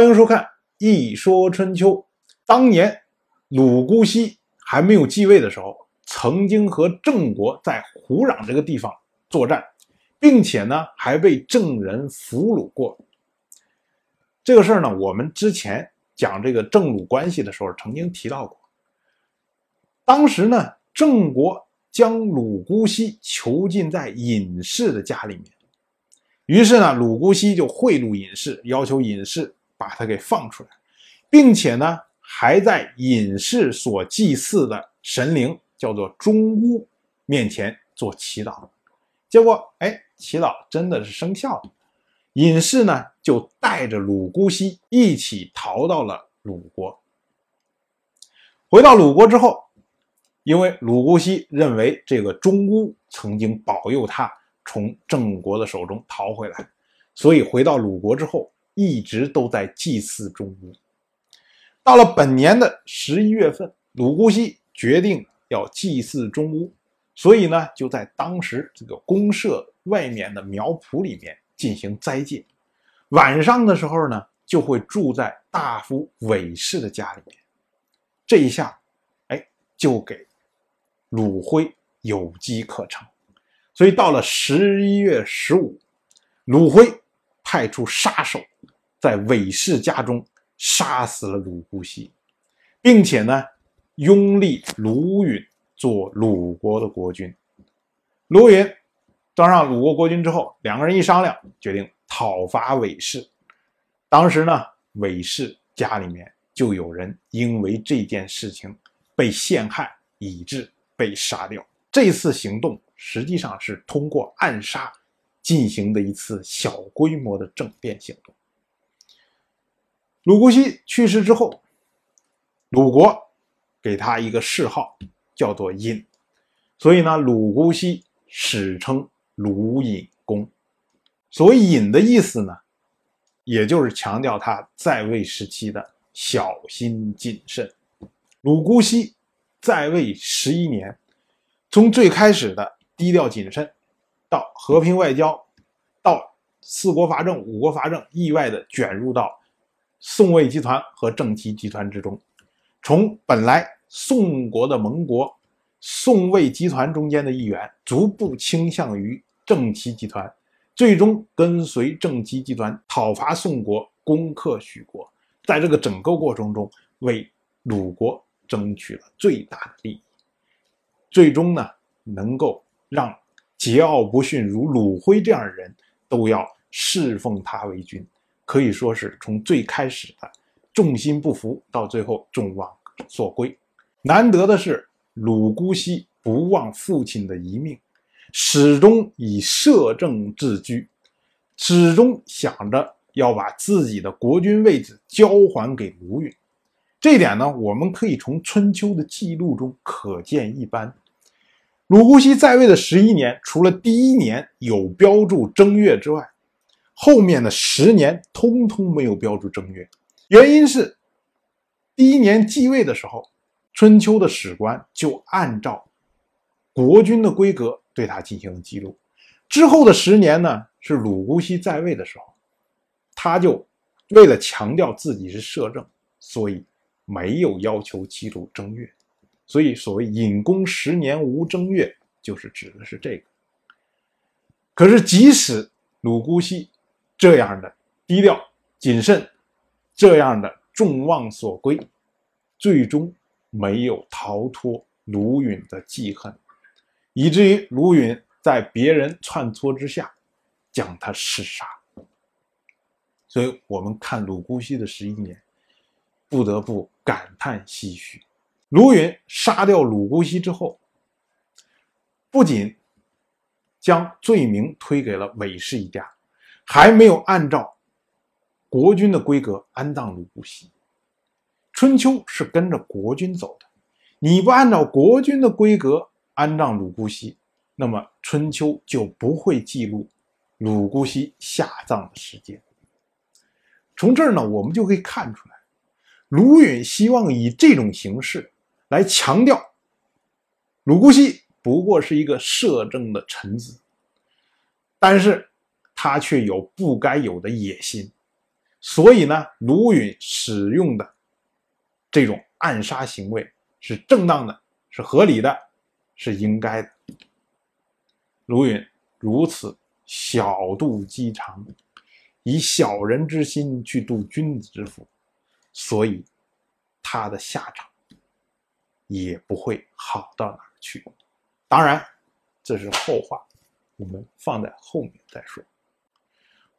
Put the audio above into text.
欢迎收看《一说春秋》。当年鲁姑息还没有继位的时候，曾经和郑国在胡壤这个地方作战，并且呢还被郑人俘虏过。这个事儿呢，我们之前讲这个郑鲁关系的时候曾经提到过。当时呢，郑国将鲁姑息囚禁在尹氏的家里面，于是呢，鲁姑息就贿赂尹氏，要求尹氏。把他给放出来，并且呢，还在隐士所祭祀的神灵叫做中巫面前做祈祷，结果哎，祈祷真的是生效了。隐士呢就带着鲁姑息一起逃到了鲁国。回到鲁国之后，因为鲁姑息认为这个中巫曾经保佑他从郑国的手中逃回来，所以回到鲁国之后。一直都在祭祀中巫。到了本年的十一月份，鲁姑息决定要祭祀中巫，所以呢，就在当时这个公社外面的苗圃里面进行斋戒。晚上的时候呢，就会住在大夫韦氏的家里面。这一下，哎，就给鲁徽有机可乘。所以到了十一月十五，鲁辉派出杀手。在韦氏家中杀死了鲁姑息，并且呢，拥立鲁允做鲁国的国君。鲁允当上鲁国国君之后，两个人一商量，决定讨伐韦氏。当时呢，韦氏家里面就有人因为这件事情被陷害，以致被杀掉。这次行动实际上是通过暗杀进行的一次小规模的政变行动。鲁姑息去世之后，鲁国给他一个谥号，叫做尹，所以呢，鲁姑息史称鲁尹公。所谓尹的意思呢，也就是强调他在位时期的小心谨慎。鲁姑息在位十一年，从最开始的低调谨慎，到和平外交，到四国伐郑、五国伐郑，意外的卷入到。宋魏集团和郑齐集团之中，从本来宋国的盟国宋魏集团中间的一员，逐步倾向于郑齐集团，最终跟随郑齐集团讨伐宋国，攻克许国。在这个整个过程中，为鲁国争取了最大的利益，最终呢，能够让桀骜不驯如鲁辉这样的人都要侍奉他为君。可以说是从最开始的众心不服，到最后众望所归。难得的是，鲁姑息不忘父亲的遗命，始终以摄政自居，始终想着要把自己的国君位置交还给鲁允。这点呢，我们可以从春秋的记录中可见一斑。鲁姑息在位的十一年，除了第一年有标注正月之外，后面的十年通通没有标注正月，原因是第一年继位的时候，春秋的史官就按照国君的规格对他进行了记录。之后的十年呢，是鲁姑息在位的时候，他就为了强调自己是摄政，所以没有要求记录正月。所以所谓隐公十年无正月，就是指的是这个。可是即使鲁姑息，这样的低调谨慎，这样的众望所归，最终没有逃脱卢允的记恨，以至于卢允在别人串搓之下将他弑杀。所以，我们看鲁姑息的十一年，不得不感叹唏嘘。卢允杀掉鲁姑息之后，不仅将罪名推给了韦氏一家。还没有按照国君的规格安葬鲁姑息。春秋是跟着国君走的，你不按照国君的规格安葬鲁姑息，那么春秋就不会记录鲁姑息下葬的时间。从这儿呢，我们就可以看出来，鲁允希望以这种形式来强调鲁姑息不过是一个摄政的臣子，但是。他却有不该有的野心，所以呢，卢允使用的这种暗杀行为是正当的，是合理的，是应该的。卢允如此小肚鸡肠，以小人之心去度君子之腹，所以他的下场也不会好到哪去。当然，这是后话，我们放在后面再说。